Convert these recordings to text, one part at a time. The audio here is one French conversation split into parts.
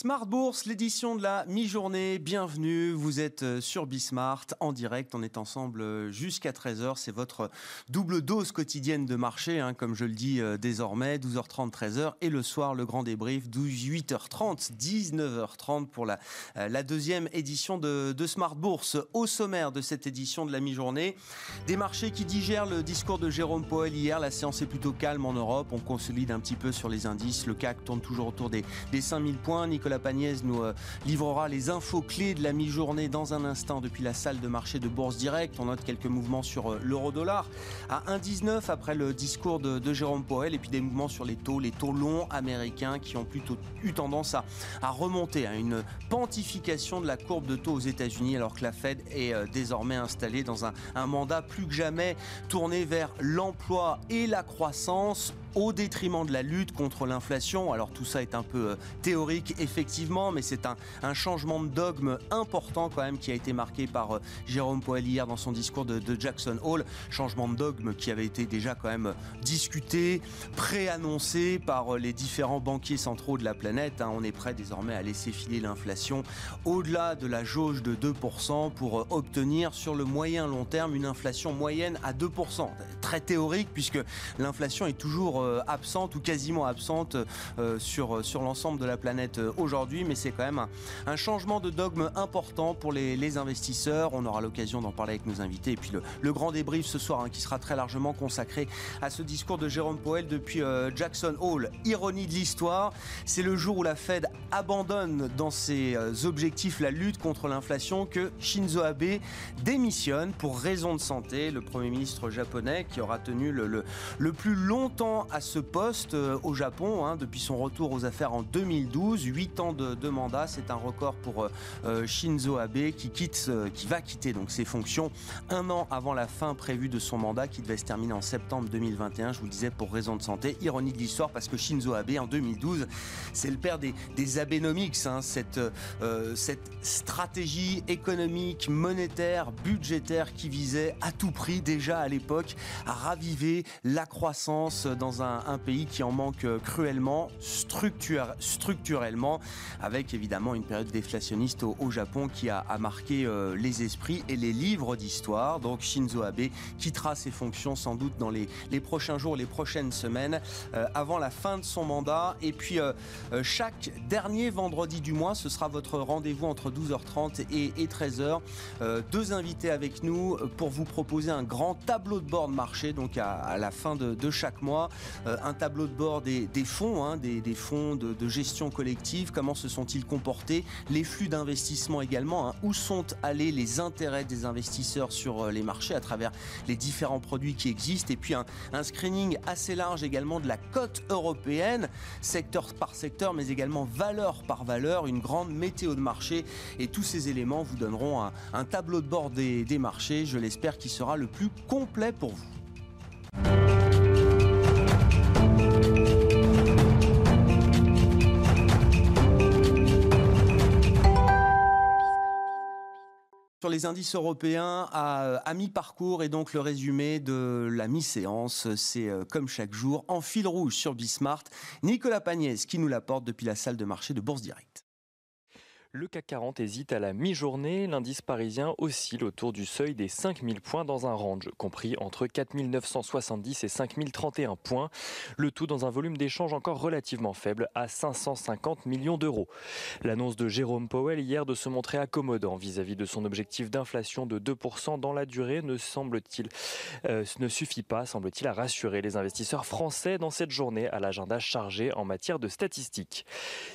Smart Bourse, l'édition de la mi-journée. Bienvenue, vous êtes euh, sur Bismart en direct. On est ensemble euh, jusqu'à 13h. C'est votre double dose quotidienne de marché, hein, comme je le dis euh, désormais. 12h30, 13h. Et le soir, le grand débrief, 18h30, 19h30 pour la, deuxième édition de, de Smart Bourse. Au sommaire de cette édition de la mi-journée, des marchés qui digèrent le discours de Jérôme Powell hier. La séance est plutôt calme en Europe. On consolide un petit peu sur les indices. Le CAC tourne toujours autour des, des 5000 points. Pagnès nous euh, livrera les infos clés de la mi-journée dans un instant depuis la salle de marché de Bourse Direct. On note quelques mouvements sur euh, l'euro-dollar à 1,19 après le discours de, Jérôme Powell et puis des mouvements sur les taux, les taux longs américains qui ont plutôt eu tendance à, remonter à une pantification de la courbe de taux aux États-Unis alors que la Fed est euh, désormais installée dans un mandat plus que jamais tourné vers l'emploi et la croissance au détriment de la lutte contre l'inflation. Alors tout ça est un peu théorique effectivement, mais c'est un, changement de dogme important quand même qui a été marqué par euh, Jérôme Poel hier dans son discours de, Jackson Hall. Changement de dogme qui avait été déjà quand même discuté, préannoncé par euh, les différents banquiers centraux de la planète. Hein. On est prêt désormais à laisser filer l'inflation au-delà de la jauge de 2% pour euh, obtenir sur le moyen long terme une inflation moyenne à 2%. Très théorique puisque l'inflation est toujours absente ou quasiment absente sur, sur l'ensemble de la planète aujourd'hui, mais c'est quand même un, changement de dogme important pour les, investisseurs. On aura l'occasion d'en parler avec nos invités. Et puis le, grand débrief ce soir, hein, qui sera très largement consacré à ce discours de Jérôme Powell depuis euh, Jackson Hall. Ironie de l'histoire, c'est le jour où la Fed abandonne dans ses euh, objectifs la lutte contre l'inflation que Shinzo Abe démissionne pour raison de santé. Le Premier ministre japonais qui aura tenu le, le, plus longtemps à ce poste euh, au Japon, hein, depuis son retour aux affaires en 2012, 8 ans de, mandat. C'est un record pour euh, euh, Shinzo Abe qui, quitte, qui va quitter donc ses fonctions un an avant la fin prévue de son mandat qui devait se terminer en septembre 2021. Je vous le disais pour raison de santé. Ironie de l'histoire parce que Shinzo Abe en 2012, c'est le père des, des Abenomics, hein, cette, cette stratégie économique, monétaire, budgétaire qui visait à tout prix déjà à l'époque à raviver la croissance dans un, pays qui en manque cruellement, structurellement avec évidemment une période déflationniste au, Japon qui a, marqué euh, les esprits et les livres d'histoire. Donc Shinzo Abe quittera ses fonctions sans doute dans les, prochains jours, les prochaines semaines, euh, avant la fin de son mandat. Et puis euh, chaque dernier vendredi du mois, ce sera votre rendez-vous entre 12h30 et, 13h. deux invités avec nous pour vous proposer un grand tableau de bord de marché, donc à, la fin de, chaque mois, un tableau de bord des, fonds, hein, des, fonds de gestion collective. Comment se sont-ils comportés, les flux d'investissement également, hein. où sont allés les intérêts des investisseurs sur euh, les marchés à travers les différents produits qui existent, et puis un, screening assez large également de la cote européenne, secteur par secteur, mais également valeur par valeur, une grande météo de marché, et tous ces éléments vous donneront un, tableau de bord des marchés, je l'espère, qui sera le plus complet pour vous. Sur les indices européens à, mi-parcours et donc le résumé de la mi-séance, c'est euh, comme chaque jour en fil rouge sur Bismart, Nicolas Pagnès qui nous l'apporte depuis la salle de marché de Bourse Direct. Le CAC 40 hésite à la mi-journée. L'indice parisien oscille autour du seuil des 5000 points dans un range compris entre 4970 et 5031 points. Le tout dans un volume d'échange encore relativement faible à 550 millions d'euros. L'annonce de Jérôme Powell hier de se montrer accommodant vis-à-vis de son objectif d'inflation de 2% dans la durée ne semble-t-il euh, ne suffit pas, semble-t-il, à rassurer les investisseurs français dans cette journée à l'agenda chargé en matière de statistiques.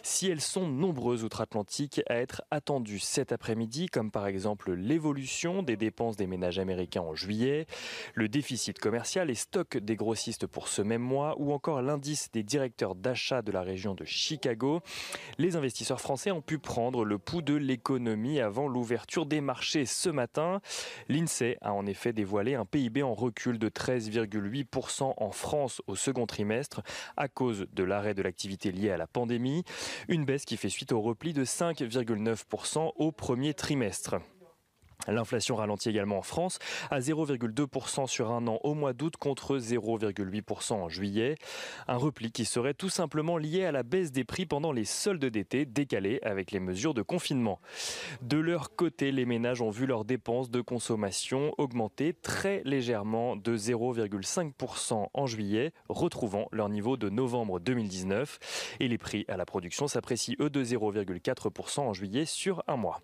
Si elles sont nombreuses outre-Atlantique, à être attendu cet après-midi, comme par exemple l'évolution des dépenses des ménages américains en juillet, le déficit commercial et stock des grossistes pour ce même mois, ou encore l'indice des directeurs d'achat de la région de Chicago. Les investisseurs français ont pu prendre le pouls de l'économie avant l'ouverture des marchés ce matin. L'INSEE a en effet dévoilé un PIB en recul de 13,8% en France au second trimestre à cause de l'arrêt de l'activité liée à la pandémie. Une baisse qui fait suite au repli de 5, 9% au premier trimestre. L'inflation ralentit également en France à 0,2% sur un an au mois d'août contre 0,8% en juillet. Un repli qui serait tout simplement lié à la baisse des prix pendant les soldes d'été décalés avec les mesures de confinement. De leur côté, les ménages ont vu leurs dépenses de consommation augmenter très légèrement de 0,5% en juillet, retrouvant leur niveau de novembre 2019. Et les prix à la production s'apprécient eux de 0,4% en juillet sur un mois.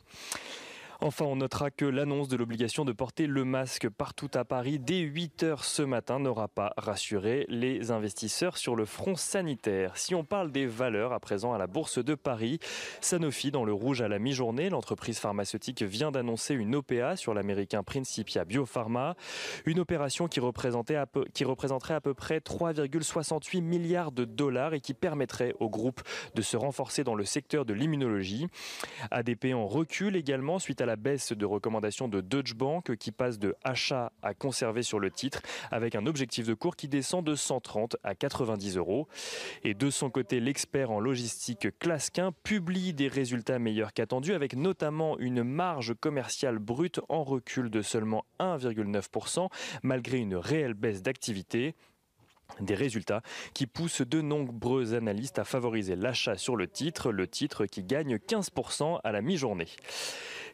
Enfin, on notera que l'annonce de l'obligation de porter le masque partout à Paris dès 8 heures ce matin n'aura pas rassuré les investisseurs sur le front sanitaire. Si on parle des valeurs à présent à la Bourse de Paris, Sanofi dans le rouge à la mi-journée, l'entreprise pharmaceutique vient d'annoncer une OPA sur l'américain Principia Biopharma, une opération qui, représentait qui représenterait à peu près 3,68 milliards de dollars et qui permettrait au groupe de se renforcer dans le secteur de l'immunologie. ADP en recul également suite à la baisse de recommandation de Deutsche Bank qui passe de achat à conserver sur le titre avec un objectif de cours qui descend de 130 à 90 euros. Et de son côté, l'expert en logistique Clasquin publie des résultats meilleurs qu'attendus avec notamment une marge commerciale brute en recul de seulement 1,9% malgré une réelle baisse d'activité. Des résultats qui poussent de nombreux analystes à favoriser l'achat sur le titre, le titre qui gagne 15% à la mi-journée.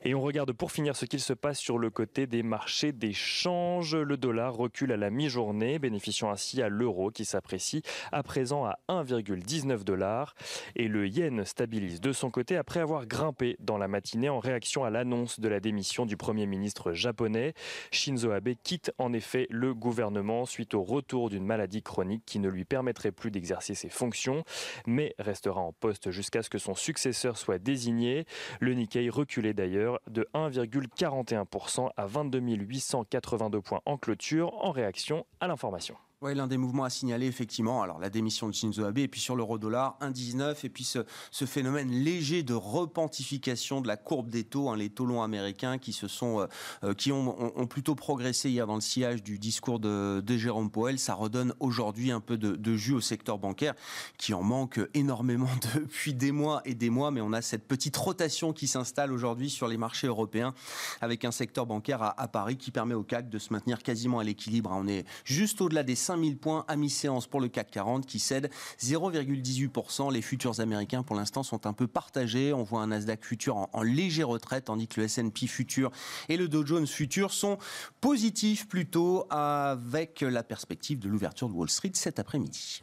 Et on regarde pour finir ce qu'il se passe sur le côté des marchés d'échange. Le dollar recule à la mi-journée, bénéficiant ainsi à l'euro qui s'apprécie à présent à 1,19 dollars. Et le yen stabilise de son côté après avoir grimpé dans la matinée en réaction à l'annonce de la démission du Premier ministre japonais. Shinzo Abe quitte en effet le gouvernement suite au retour d'une maladie chronique qui ne lui permettrait plus d'exercer ses fonctions, mais restera en poste jusqu'à ce que son successeur soit désigné. Le Nikkei reculait d'ailleurs de 1,41% à 22 882 points en clôture en réaction à l'information. Oui, l'un des mouvements à signaler, effectivement, alors la démission de Shinzo Abe, et puis sur l'euro-dollar, 1,19, et puis ce, phénomène léger de repentification de la courbe des taux, hein, les taux longs américains qui se sont, euh, euh, qui ont, plutôt progressé hier dans le sillage du discours de, Jérôme Powell, ça redonne aujourd'hui un peu de, jus au secteur bancaire, qui en manque énormément depuis des mois et des mois, mais on a cette petite rotation qui s'installe aujourd'hui sur les marchés européens, avec un secteur bancaire à, Paris qui permet au CAC de se maintenir quasiment à l'équilibre. Hein. On est juste au-delà des 5000 points à mi-séance pour le CAC 40 qui cède 0,18%. Les futurs américains pour l'instant sont un peu partagés. On voit un Nasdaq futur en, en légère retraite tandis que le S&P futur et le Dow Jones futur sont positifs plutôt avec la perspective de l'ouverture de Wall Street cet après-midi.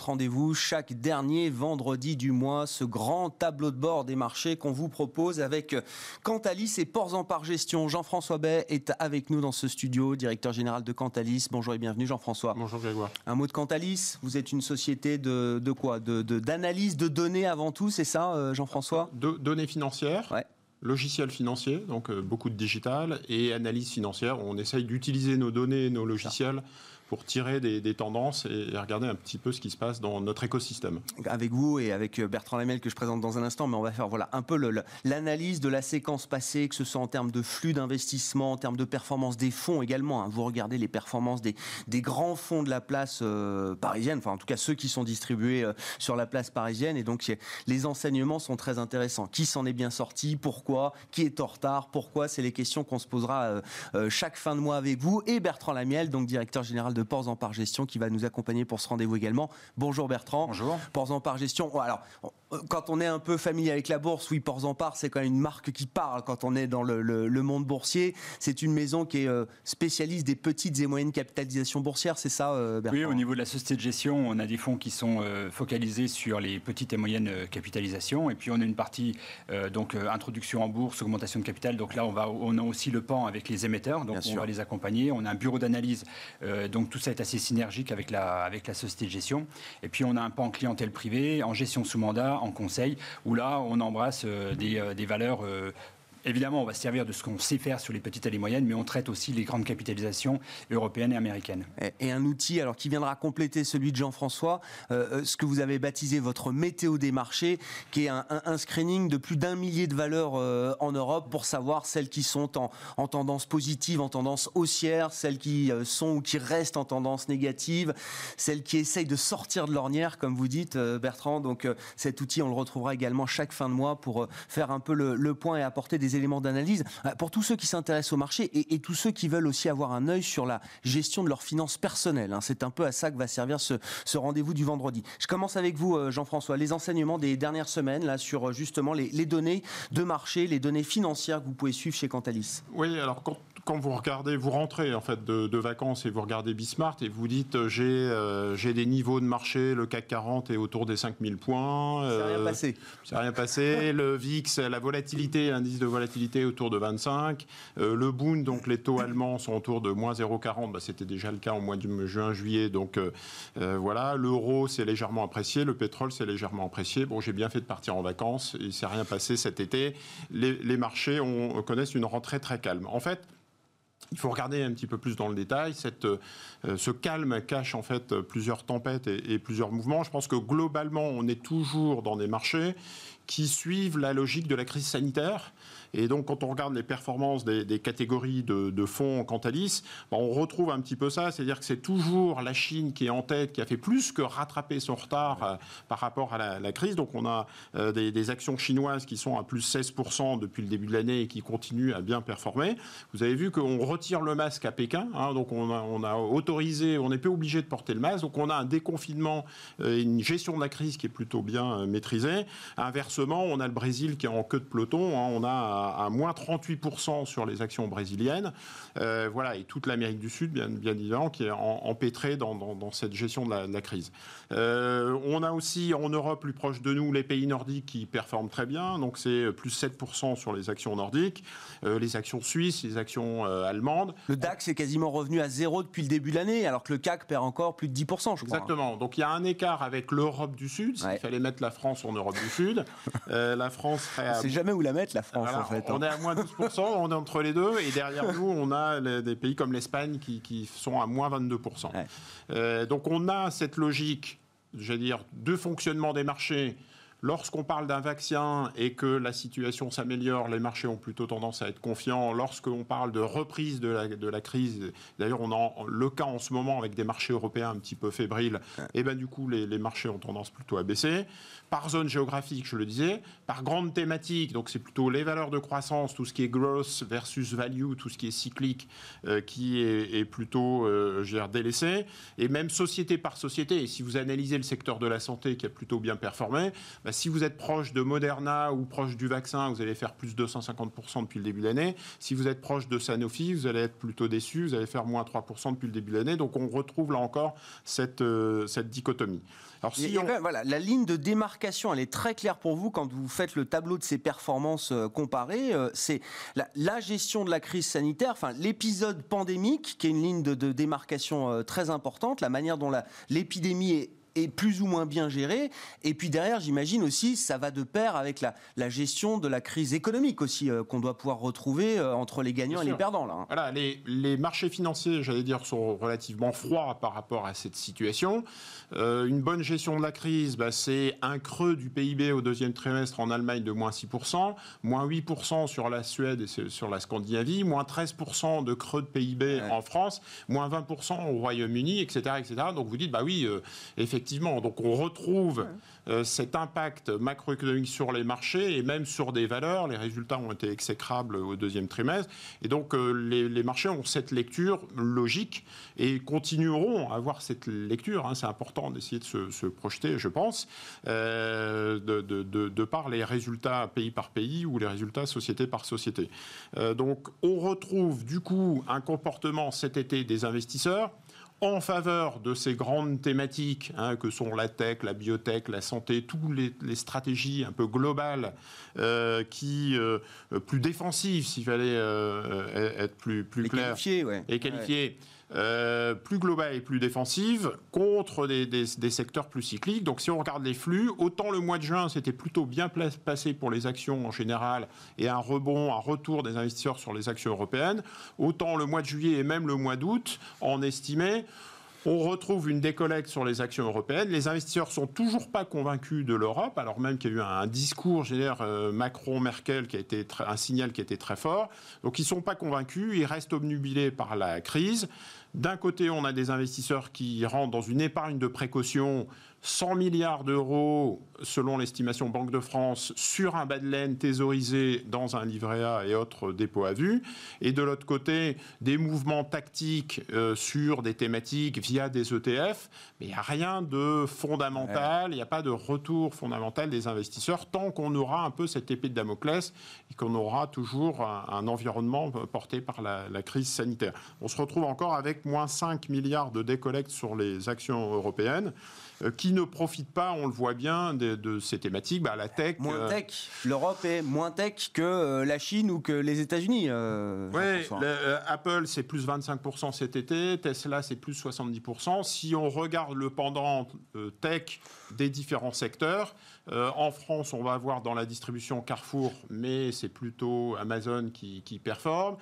Rendez-vous chaque dernier vendredi du mois, ce grand tableau de bord des marchés qu'on vous propose avec Cantalis et Ports en Par Gestion. Jean-François Bay est avec nous dans ce studio, directeur général de Cantalis. Bonjour et bienvenue Jean-François. Bonjour Grégoire. Un mot de Cantalis, vous êtes une société de, de quoi? D'analyse de, de, données avant tout, c'est ça euh, Jean-François? De, Données financières. Ouais logiciel financier, donc euh, beaucoup de digital, et analyse financière. On essaye d'utiliser nos données, nos logiciels pour tirer des, tendances et, regarder un petit peu ce qui se passe dans notre écosystème. Avec vous et avec euh, Bertrand Lamel que je présente dans un instant, mais on va faire voilà un peu l'analyse de la séquence passée, que ce soit en termes de flux d'investissement, en termes de performance des fonds également. Hein. Vous regardez les performances des, grands fonds de la place euh, parisienne, enfin en tout cas ceux qui sont distribués euh, sur la place parisienne, et donc les enseignements sont très intéressants. Qui s'en est bien sorti? Pourquoi? Qui est en retard? Pourquoi? C'est les questions qu'on se posera chaque fin de mois avec vous et Bertrand Lamiel, donc directeur général de de Ports en Par Gestion qui va nous accompagner pour ce rendez-vous également. Bonjour Bertrand. Bonjour. Ports en Par Gestion. Alors, quand on est un peu familier avec la bourse, oui, Ports en Par, c'est quand même une marque qui parle quand on est dans le, monde boursier. C'est une maison qui est euh, spécialiste des petites et moyennes capitalisations boursières, c'est ça, euh, Bertrand? Oui, au niveau de la société de gestion, on a des fonds qui sont euh, focalisés sur les petites et moyennes capitalisations. Et puis, on a une partie, donc, introduction en bourse, augmentation de capital. Donc là, on, va, on a aussi le pan avec les émetteurs. Donc, on va les accompagner. On a un bureau d'analyse. donc, tout ça est assez synergique avec la, avec la société de gestion. Et puis on a un pan en clientèle privée, en gestion sous mandat, en conseil, où là on embrasse euh, des, euh, des valeurs euh, évidemment, on va se servir de ce qu'on sait faire sur les petites et les moyennes, mais on traite aussi les grandes capitalisations européennes et américaines. Et, un outil alors qui viendra compléter celui de Jean-François, euh, euh, ce que vous avez baptisé votre météo des marchés, qui est un, screening de plus d'un millier de valeurs euh, en Europe pour savoir celles qui sont en, en, tendance positive, en tendance haussière, celles qui sont ou qui restent en tendance négative, celles qui essayent de sortir de l'ornière, comme vous dites, Bertrand. Donc cet outil, on le retrouvera également chaque fin de mois pour faire un peu le point et apporter des éléments d'analyse. Euh, pour tous ceux qui s'intéressent au marché et, tous ceux qui veulent aussi avoir un œil sur la gestion de leurs finances personnelles, hein, c'est un peu à ça que va servir ce, rendez-vous du vendredi. Je commence avec vous, euh, Jean-François. Les enseignements des dernières semaines là, sur euh, justement les, données de marché, les données financières que vous pouvez suivre chez Cantalis. Oui, alors quand vous regardez, vous rentrez en fait de, vacances et vous regardez Bismart et vous dites euh, j'ai euh, j'ai des niveaux de marché, le CAC 40 est autour des 5000 points. Ça rien euh, passé. Ça rien passé. le VIX, la volatilité, l'indice de volatilité autour de 25. le Bund, donc les taux allemands sont autour de moins 0,40. Bah, C'était déjà le cas au mois de juin-juillet. Donc voilà, l'euro c'est légèrement apprécié, le pétrole c'est légèrement apprécié. Bon, j'ai bien fait de partir en vacances. Il s'est rien passé cet été. Les, les marchés ont, connaissent une rentrée très calme. En fait, il faut regarder un petit peu plus dans le détail. Euh, ce calme cache en fait plusieurs tempêtes et, plusieurs mouvements. Je pense que globalement, on est toujours dans des marchés qui suivent la logique de la crise sanitaire. Et donc, quand on regarde les performances des, catégories de, fonds Cantalis, ben, on retrouve un petit peu ça, c'est-à-dire que c'est toujours la Chine qui est en tête, qui a fait plus que rattraper son retard euh, par rapport à la, crise. Donc, on a euh, des, actions chinoises qui sont à plus 16% depuis le début de l'année et qui continuent à bien performer. Vous avez vu qu'on retire le masque à Pékin, hein, donc on a, autorisé, on n'est pas obligé de porter le masque, donc on a un déconfinement euh, une gestion de la crise qui est plutôt bien maîtrisée. Inversement, on a le Brésil qui est en queue de peloton, hein. on a à, moins 38% sur les actions brésiliennes. Euh, voilà, et toute l'Amérique du Sud, bien, bien, évidemment, qui est empêtrée dans, dans, cette gestion de la, crise. Euh, on a aussi en Europe, plus proche de nous, les pays nordiques qui performent très bien. Donc c'est plus 7% sur les actions nordiques, euh, les actions suisses, les actions allemandes. Le DAX est quasiment revenu à zéro depuis le début de l'année, alors que le CAC perd encore plus de 10%, je crois. Exactement. Donc il y a un écart avec l'Europe du Sud. S'il fallait mettre la France en Europe du Sud, la France serait. À... On sait jamais où la mettre, la France, en fait. Hein. On est à moins 12%, on est entre les deux, et derrière nous, on a des pays comme l'Espagne qui, sont à moins 22%. Euh, donc on a cette logique, j'allais dire, de fonctionnement des marchés Lorsqu'on parle d'un vaccin et que la situation s'améliore, les marchés ont plutôt tendance à être confiants. Lorsqu'on parle de reprise de la, de la crise, d'ailleurs on a le cas en ce moment avec des marchés européens un petit peu fébriles, et ben du coup les, les marchés ont tendance plutôt à baisser par zone géographique, je le disais, par grande thématique, donc c'est plutôt les valeurs de croissance, tout ce qui est growth versus value, tout ce qui est cyclique, euh, qui est, plutôt euh, délaissé, et même société par société. Et si vous analysez le secteur de la santé qui a plutôt bien performé, si vous êtes proche de Moderna ou proche du vaccin, vous allez faire plus de 250% depuis le début de l'année. Si vous êtes proche de Sanofi, vous allez être plutôt déçu, vous allez faire moins 3% depuis le début de l'année. Donc on retrouve là encore cette, euh, cette dichotomie. Alors, si voilà, la ligne de démarcation, elle est très claire pour vous quand vous faites le tableau de ces performances euh, comparées. Euh, c'est la, gestion de la crise sanitaire, enfin l'épisode pandémique, qui est une ligne de, de démarcation très importante, la manière dont l'épidémie est est plus ou moins bien géré. Et puis derrière, j'imagine aussi, ça va de pair avec la, la gestion de la crise économique aussi, euh, qu'on doit pouvoir retrouver euh, entre les gagnants et les perdants. Là, hein. Voilà, les, les, marchés financiers, j'allais dire, sont relativement froids par rapport à cette situation. Euh, une bonne gestion de la crise, bah, c'est un creux du PIB au deuxième trimestre en Allemagne de moins 6%, moins 8% sur la Suède et sur la Scandinavie, moins 13% de creux de PIB en France, moins 20% au Royaume-Uni, etc., etc. Donc vous dites, bah oui, effectivement, effectivement. Donc on retrouve euh, cet impact macroéconomique sur les marchés et même sur des valeurs. Les résultats ont été exécrables au deuxième trimestre. Et donc euh, les, marchés ont cette lecture logique et continueront à avoir cette lecture. Hein. C'est important d'essayer de se, projeter, je pense, euh, de, de, par les résultats pays par pays ou les résultats société par société. donc on retrouve du coup un comportement cet été des investisseurs en faveur de ces grandes thématiques hein, que sont la tech, la biotech, la santé, toutes les, stratégies un peu globales euh, qui euh, plus défensives, s'il fallait euh, être plus, plus clair. et qualifiées. Euh, plus globale et plus défensive contre des, secteurs plus cycliques. Donc si on regarde les flux, autant le mois de juin c'était plutôt bien passé pour les actions en général et un rebond, un retour des investisseurs sur les actions européennes, autant le mois de juillet et même le mois d'août, on estimait on retrouve une décollecte sur les actions européennes. Les investisseurs sont toujours pas convaincus de l'Europe, alors même qu'il y a eu un, discours, euh, Macron-Merkel, qui a été un signal qui été très fort. Donc ils sont pas convaincus, ils restent obnubilés par la crise. D'un côté, on a des investisseurs qui rentrent dans une épargne de précaution 100 milliards d'euros, selon l'estimation Banque de France, sur un bas de laine thésaurisé dans un livret A et autres dépôts à vue. Et de l'autre côté, des mouvements tactiques euh, sur des thématiques via des ETF. Mais il n'y a rien de fondamental, il n'y a pas de retour fondamental des investisseurs tant qu'on aura un peu cette épée de Damoclès et qu'on aura toujours un, environnement porté par la, la crise sanitaire. On se retrouve encore avec moins 5 milliards de décollecte sur les actions européennes. Euh, qui ne profitent pas, on le voit bien, de, ces thématiques. Bah, la tech. Moins euh, tech. L'Europe est moins tech que euh, la Chine ou que les États-Unis. oui, Apple, c'est plus 25% cet été. Tesla, c'est plus 70%. Si on regarde le pendant tech des différents secteurs, en France, on va avoir dans la distribution Carrefour, mais c'est plutôt Amazon qui, performe.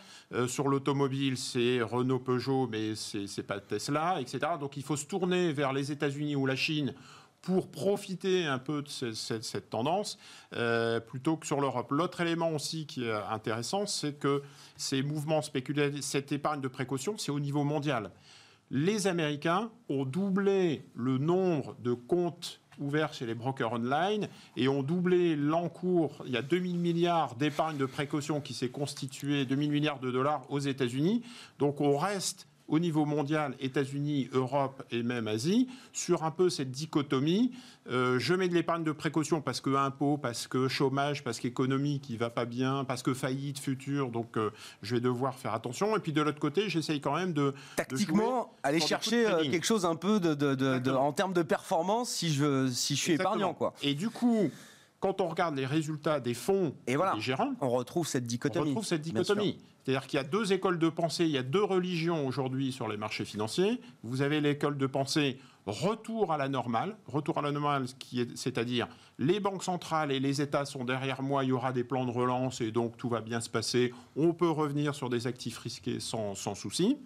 sur l'automobile, c'est Renault, Peugeot, mais c'est pas Tesla, etc. Donc il faut se tourner vers les États-Unis ou la Chine pour profiter un peu de cette, tendance euh, plutôt que sur l'Europe. L'autre élément aussi qui est intéressant, c'est que ces mouvements spéculatifs, cette épargne de précaution, c'est au niveau mondial. Les Américains ont doublé le nombre de comptes ouverts chez les brokers online et ont doublé l'encours. Il y a 2000 milliards d'épargne de précaution qui s'est constitué, 2000 milliards de dollars aux États-Unis. Donc on reste au niveau mondial, États-Unis, Europe et même Asie, sur un peu cette dichotomie. Euh, je mets de l'épargne de précaution parce que impôt, parce que chômage, parce qu'économie qui va pas bien, parce que faillite future, donc euh, je vais devoir faire attention. Et puis de l'autre côté, j'essaye quand même de tactiquement aller chercher euh, quelque chose un peu de, en termes de performance si je si je suis épargnant quoi. Et du coup quand on regarde les résultats des fonds et voilà, des gérants, on retrouve cette dichotomie. On retrouve cette dichotomie. C'est-à-dire qu'il y a deux écoles de pensée, il y a deux religions aujourd'hui sur les marchés financiers. Vous avez l'école de pensée retour à la normale, retour à la normale, c'est-à-dire les banques centrales et les États sont derrière moi, il y aura des plans de relance et donc tout va bien se passer. On peut revenir sur des actifs risqués sans, souci.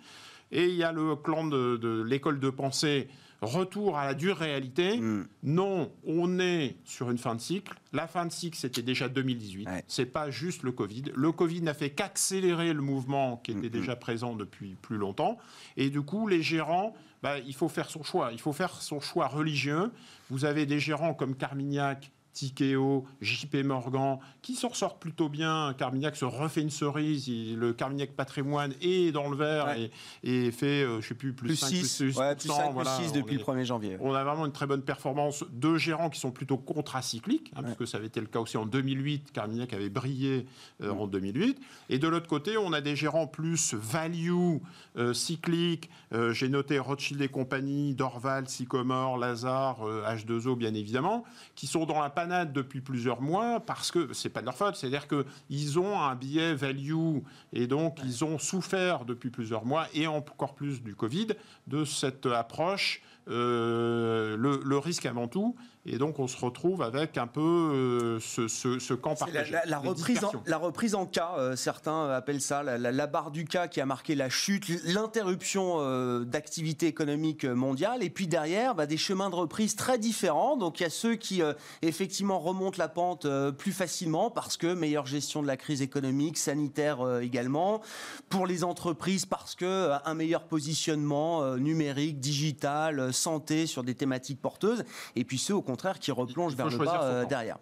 Et il y a le clan de l'école de pensée Retour à la dure réalité. Hmm. Non, on est sur une fin de cycle. La fin de cycle, c'était déjà 2018. C'est pas juste le Covid. Le Covid n'a fait qu'accélérer le mouvement qui était hmm. déjà présent depuis plus longtemps. Et du coup, les gérants, bah, il faut faire son choix. Il faut faire son choix religieux. Vous avez des gérants comme Carmignac Tikeo, JP Morgan, qui s'en sortent plutôt bien. Carmignac se refait une cerise. le Carmignac patrimoine est dans le vert et, fait, euh, je ne sais plus, plus, 5, 6, plus 6, depuis le 1er janvier. On a vraiment une très bonne performance de gérants qui sont plutôt contracycliques, hein, parce que ça avait été le cas aussi en 2008. Carmignac avait brillé euh, en 2008. Et de l'autre côté, on a des gérants plus value, euh, cycliques. J'ai noté Rothschild et compagnie, Dorval, Sycomore, Lazare, H2O, bien évidemment, qui sont dans la depuis plusieurs mois parce que c'est pas de leur faute, c'est-à-dire qu'ils ont un billet value et donc ils ont souffert depuis plusieurs mois et encore plus du Covid de cette approche euh, le, risque avant tout. Et donc, on se retrouve avec un peu euh, ce, ce, camp partagé. La, reprise en, la reprise en cas, euh, certains appellent ça la, barre du cas qui a marqué la chute, l'interruption d'activité économique mondiale. Et puis derrière, bah, des chemins de reprise très différents. Donc, il y a ceux qui, effectivement, remontent la pente plus facilement parce que meilleure gestion de la crise économique, sanitaire également. Pour les entreprises, parce que un meilleur positionnement numérique, digital, santé, sur des thématiques porteuses, et puis ceux au contraire qui replongent vers le bas euh, derrière.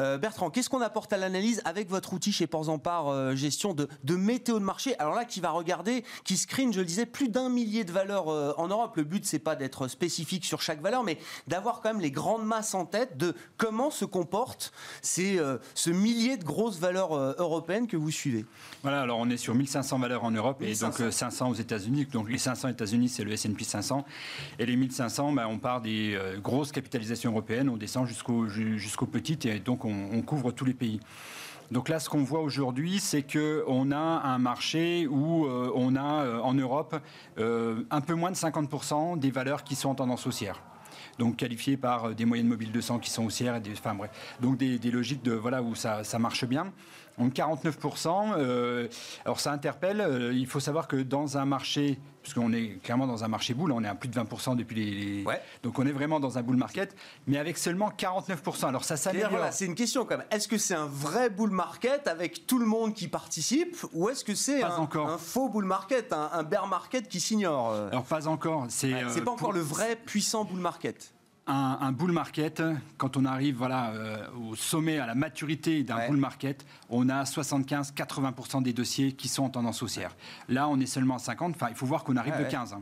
Euh, Bertrand, qu'est-ce qu'on apporte à l'analyse avec votre outil chez Ports en Part euh, gestion de, météo de marché? Alors là, qui va regarder, qui screen, je le disais, plus d'un millier de valeurs en Europe. Le but, c'est pas d'être spécifique sur chaque valeur, mais d'avoir quand même les grandes masses en tête de comment se comporte ces, ce millier de grosses valeurs européennes que vous suivez. Voilà, alors on est sur 1500 valeurs en Europe et donc 500 aux États-Unis. Donc les 500 États-Unis, c'est le S&P 500 et les 1500, ben, on part des euh, grosses capitalisations européennes, on descend jusqu'aux petites et donc on, couvre tous les pays. Donc là, ce qu'on voit aujourd'hui, c'est qu'on a un marché où euh, on a en Europe un peu moins de 50% des valeurs qui sont en tendance haussière donc qualifiées par des moyennes mobiles 200 qui sont haussières, et des, donc des, logiques de voilà où ça, ça marche bien. Donc 49%. Euh, alors ça interpelle. Euh, il faut savoir que dans un marché, puisqu'on est clairement dans un marché boule, on est à plus de 20% depuis les. Donc on est vraiment dans un bull market, mais avec seulement 49%. Alors ça s'améliore. Voilà, c'est une question quand même. Est-ce que c'est un vrai bull market avec tout le monde qui participe, ou est-ce que c'est un, un, faux bull market, un, bear market qui s'ignore euh? Alors pas encore. C'est pas encore le vrai puissant bull market un, bull market, quand on arrive voilà, euh, au sommet, à la maturité d'un bull market, on a 75-80% des dossiers qui sont en tendance haussière. Là, on est seulement à 50. Enfin, il faut voir qu'on arrive de 15.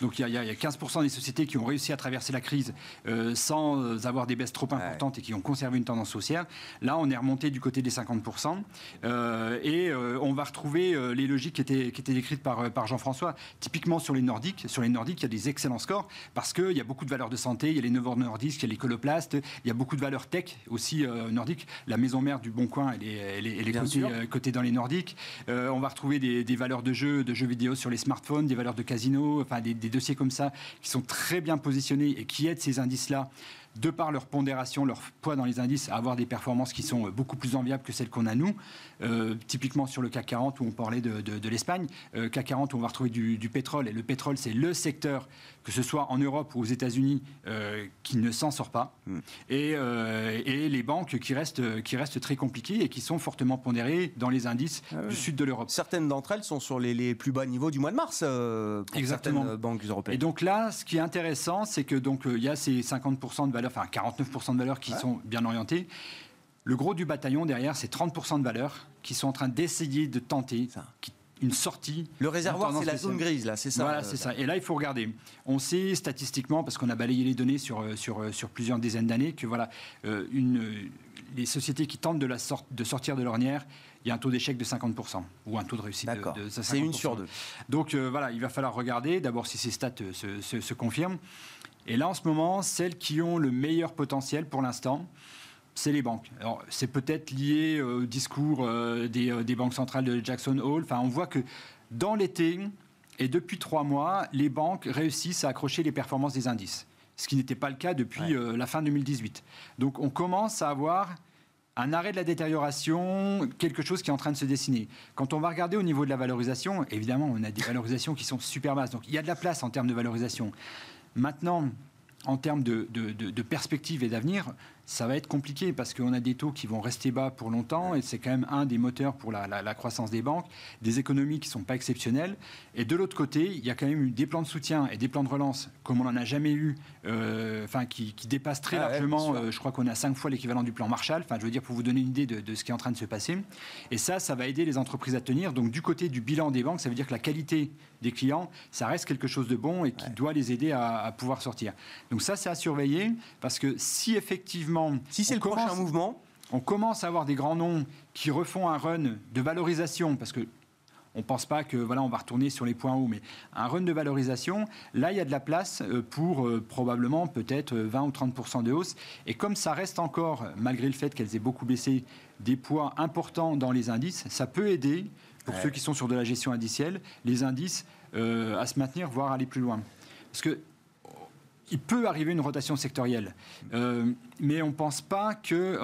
Donc il y, a, 15% des sociétés qui ont réussi à traverser la crise euh, sans avoir des baisses trop importantes et qui ont conservé une tendance haussière. Là, on est remonté du côté des 50%. Euh, et euh, on va retrouver les logiques qui étaient, qui étaient décrites par, par Jean-François. Typiquement sur les Nordiques. Sur les Nordiques, il y a des excellents scores parce qu'il y a beaucoup de valeurs de santé. Il y a les Novo Nordisk, il y a les Coloplastes. Il y a beaucoup de valeurs tech aussi nordiques. La maison mère du Bon Coin, elle est, elle est, cotée, dans les Nordiques. on va retrouver des, des, valeurs de jeux, de jeux vidéo sur les smartphones, des valeurs de casino, enfin des des dossiers comme ça qui sont très bien positionnés et qui aident ces indices-là de par leur pondération, leur poids dans les indices, à avoir des performances qui sont beaucoup plus enviables que celles qu'on a nous. Euh, typiquement sur le CAC 40 où on parlait de, l'Espagne, euh, CAC 40 où on va retrouver du, pétrole. Et le pétrole, c'est le secteur, que ce soit en Europe ou aux États-Unis, euh, qui ne s'en sort pas. Hmm. Et, et, les banques qui restent, qui restent très compliquées et qui sont fortement pondérées dans les indices ah du sud de l'Europe. Certaines d'entre elles sont sur les, plus bas niveaux du mois de mars pour Exactement. certaines banques européennes. Et donc là, ce qui est intéressant, c'est que donc il y a ces 50% de valeur, enfin 49% de valeurs qui sont bien orientées. Le gros du bataillon derrière, c'est 30% de valeurs qui sont en train d'essayer de tenter une sortie. Le réservoir, c'est la zone grise, là, c'est ça Voilà, c'est ça. Et là, il faut regarder. On sait statistiquement, parce qu'on a balayé les données sur, euh, sur, euh, sur plusieurs dizaines d'années, que voilà, euh, une, les sociétés qui tentent de, la de sortir de l'ornière, il y a un taux d'échec de 50%, ou un taux de réussite de, de, C'est une sur deux. Donc voilà, il va falloir regarder, d'abord si ces stats se, se confirment. Et là, en ce moment, celles qui ont le meilleur potentiel pour l'instant, c'est les banques. Alors, c'est peut-être lié au discours euh, euh, des, banques centrales de Jackson Hole. Enfin, on voit que dans l'été et depuis trois mois, les banques réussissent à accrocher les performances des indices, ce qui n'était pas le cas depuis euh, la fin 2018. Donc, on commence à avoir un arrêt de la détérioration, quelque chose qui est en train de se dessiner. Quand on va regarder au niveau de la valorisation, évidemment, on a des valorisations qui sont super basses. Donc, il y a de la place en termes de valorisation. Maintenant, en termes de, de, perspective et d'avenir, ça va être compliqué parce qu'on a des taux qui vont rester bas pour longtemps et c'est quand même un des moteurs pour la, croissance des banques, des économies qui ne sont pas exceptionnelles. Et de l'autre côté, il y a quand même eu des plans de soutien et des plans de relance comme on n'en a jamais eu, euh, enfin qui, dépassent très ah largement, euh, je crois qu'on a cinq fois l'équivalent du plan Marshall, enfin je veux dire pour vous donner une idée de, ce qui est en train de se passer. Et ça, ça va aider les entreprises à tenir. Donc du côté du bilan des banques, ça veut dire que la qualité des clients, ça reste quelque chose de bon et qui doit les aider à, à pouvoir sortir. Donc ça, c'est à surveiller parce que si effectivement si c'est le prochain mouvement, on commence à avoir des grands noms qui refont un run de valorisation, parce que on ne pense pas que voilà, on va retourner sur les points hauts, mais un run de valorisation, là, il y a de la place euh, pour euh, probablement peut-être 20 ou 30% de hausse. Et comme ça reste encore, malgré le fait qu'elles aient beaucoup baissé, des poids importants dans les indices, ça peut aider, pour ceux qui sont sur de la gestion indicielle, les indices euh, à se maintenir, voire aller plus loin. Parce que il peut arriver une rotation sectorielle. Euh, mais on ne pense pas que...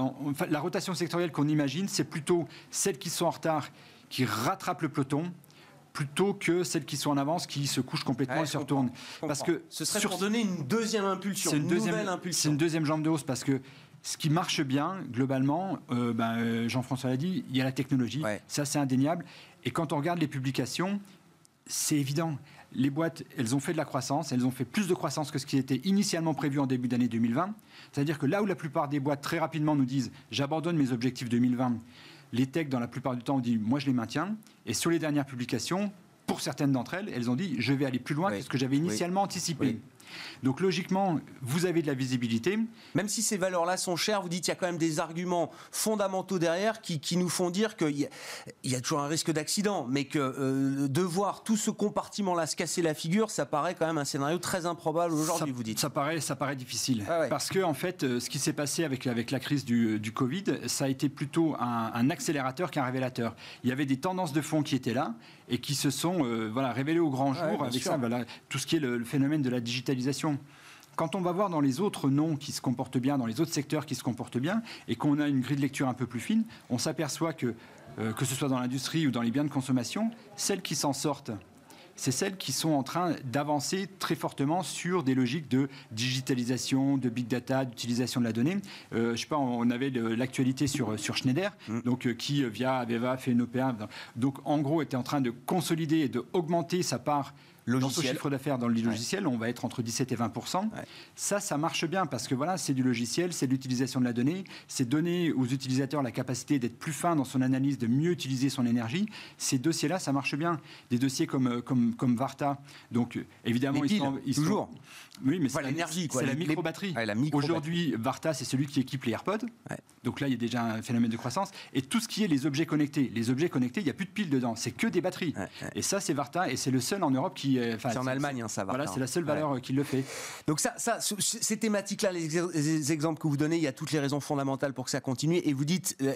la rotation sectorielle qu'on imagine, c'est plutôt celles qui sont en retard, qui rattrapent le peloton, plutôt que celles qui sont en avance, qui se couchent complètement et se retournent. Parce que ce serait pour donner une deuxième impulsion, une, deuxième, impulsion. C'est une deuxième jambe de hausse parce que ce qui marche bien, globalement, euh, ben, euh, Jean-François l'a dit, il y a la technologie, ça c'est indéniable. Et quand on regarde les publications, c'est évident les boîtes, elles ont fait de la croissance, elles ont fait plus de croissance que ce qui était initialement prévu en début d'année 2020. C'est-à-dire que là où la plupart des boîtes très rapidement nous disent j'abandonne mes objectifs 2020, les techs dans la plupart du temps ont dit moi je les maintiens. Et sur les dernières publications, pour certaines d'entre elles, elles ont dit je vais aller plus loin que ce que j'avais initialement anticipé. Donc logiquement, vous avez de la visibilité. Même si ces valeurs-là sont chères, vous dites qu'il y a quand même des arguments fondamentaux derrière qui, nous font dire qu'il y, y, a toujours un risque d'accident, mais que euh, de voir tout ce compartiment-là se casser la figure, ça paraît quand même un scénario très improbable aujourd'hui, vous dites. Ça paraît, ça paraît difficile. Ah Parce que, en fait, euh, ce qui s'est passé avec, avec la crise du, du, Covid, ça a été plutôt un, accélérateur qu'un révélateur. Il y avait des tendances de fond qui étaient là et qui se sont euh, voilà, révélées au grand jour avec ça, voilà, tout ce qui est le phénomène de la digitalisation. Quand on va voir dans les autres noms qui se comportent bien, dans les autres secteurs qui se comportent bien, et qu'on a une grille de lecture un peu plus fine, on s'aperçoit que, euh, que ce soit dans l'industrie ou dans les biens de consommation, celles qui s'en sortent, c'est celles qui sont en train d'avancer très fortement sur des logiques de digitalisation, de big data, d'utilisation de la donnée. Euh, je sais pas, on avait l'actualité sur, sur Schneider, mm. donc, euh, qui, via Aveva, fait une OPA, donc en gros était en train de consolider et d'augmenter sa part dans ce chiffre d'affaires dans le logiciel, on va être entre 17 et 20 Ça, ça marche bien parce que voilà, c'est du logiciel, c'est de l'utilisation de la donnée, c'est donner aux utilisateurs la capacité d'être plus fin dans son analyse, de mieux utiliser son énergie. Ces dossiers-là, ça marche bien. Des dossiers comme, euh, comme, comme Varta, donc euh, évidemment, ils, sont, toujours. Oui, mais c'est l'énergie, C'est la micro-batterie. Aujourd'hui, Varta, c'est celui qui équipe les AirPods. Donc là, il y a déjà un phénomène de croissance. Et tout ce qui est les objets connectés. Les objets connectés, il n'y a plus de piles dedans. C'est que des batteries. Et ça, c'est Varta. Et c'est le seul en Europe qui c'est en Allemagne, hein, ça va. Voilà, c'est la seule valeur qui le fait. Donc ça, ça ces thématiques-là, les, exemples que vous donnez, il y a toutes les raisons fondamentales pour que ça continue. Et vous dites, euh,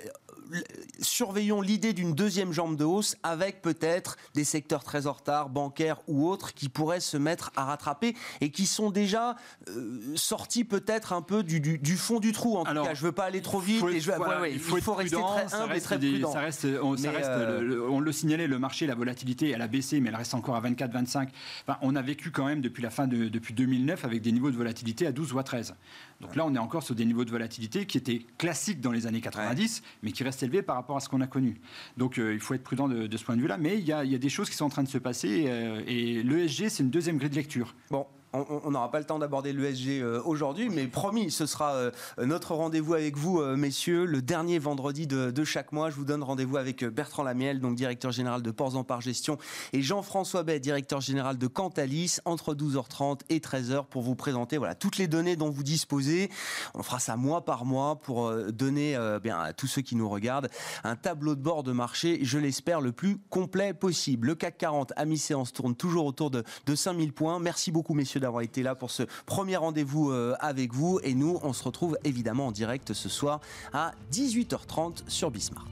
surveillons l'idée d'une deuxième jambe de hausse avec peut-être des secteurs très en retard, bancaires ou autres, qui pourraient se mettre à rattraper et qui sont déjà euh, sortis peut-être un peu du, fond du trou. En tout cas, je veux pas aller trop vite. et je, il faut, rester très humble et très prudent. Ça reste, on, ça reste euh, on, le signalait, le marché, la volatilité, elle a baissé, mais elle reste encore à 24, 25. Enfin, on a vécu quand même depuis la fin de depuis 2009 avec des niveaux de volatilité à 12 ou à 13. Donc là, on est encore sur des niveaux de volatilité qui étaient classiques dans les années 90, mais qui restent élevés par rapport à ce qu'on a connu. Donc euh, il faut être prudent de, ce point de vue-là. Mais il y, a, des choses qui sont en train de se passer. Euh, et l'ESG, c'est une deuxième grille de lecture. Bon, on n'aura pas le temps d'aborder l'ESG euh, aujourd'hui, mais promis, ce sera euh, notre rendez-vous avec vous, euh, messieurs, le dernier vendredi de, chaque mois. Je vous donne rendez-vous avec Bertrand Lamiel, donc directeur général de Ports en Par Gestion, et Jean-François Bay, directeur général de Cantalis, entre 12h30 et 13h pour vous présenter voilà, toutes les données dont vous disposez. On fera ça mois par mois pour donner bien, à tous ceux qui nous regardent un tableau de bord de marché, je l'espère, le plus complet possible. Le CAC 40 à mi-séance tourne toujours autour de, de 5000 points. Merci beaucoup, messieurs, d'avoir été là pour ce premier rendez-vous euh, avec vous. Et nous, on se retrouve évidemment en direct ce soir à 18h30 sur Bismart.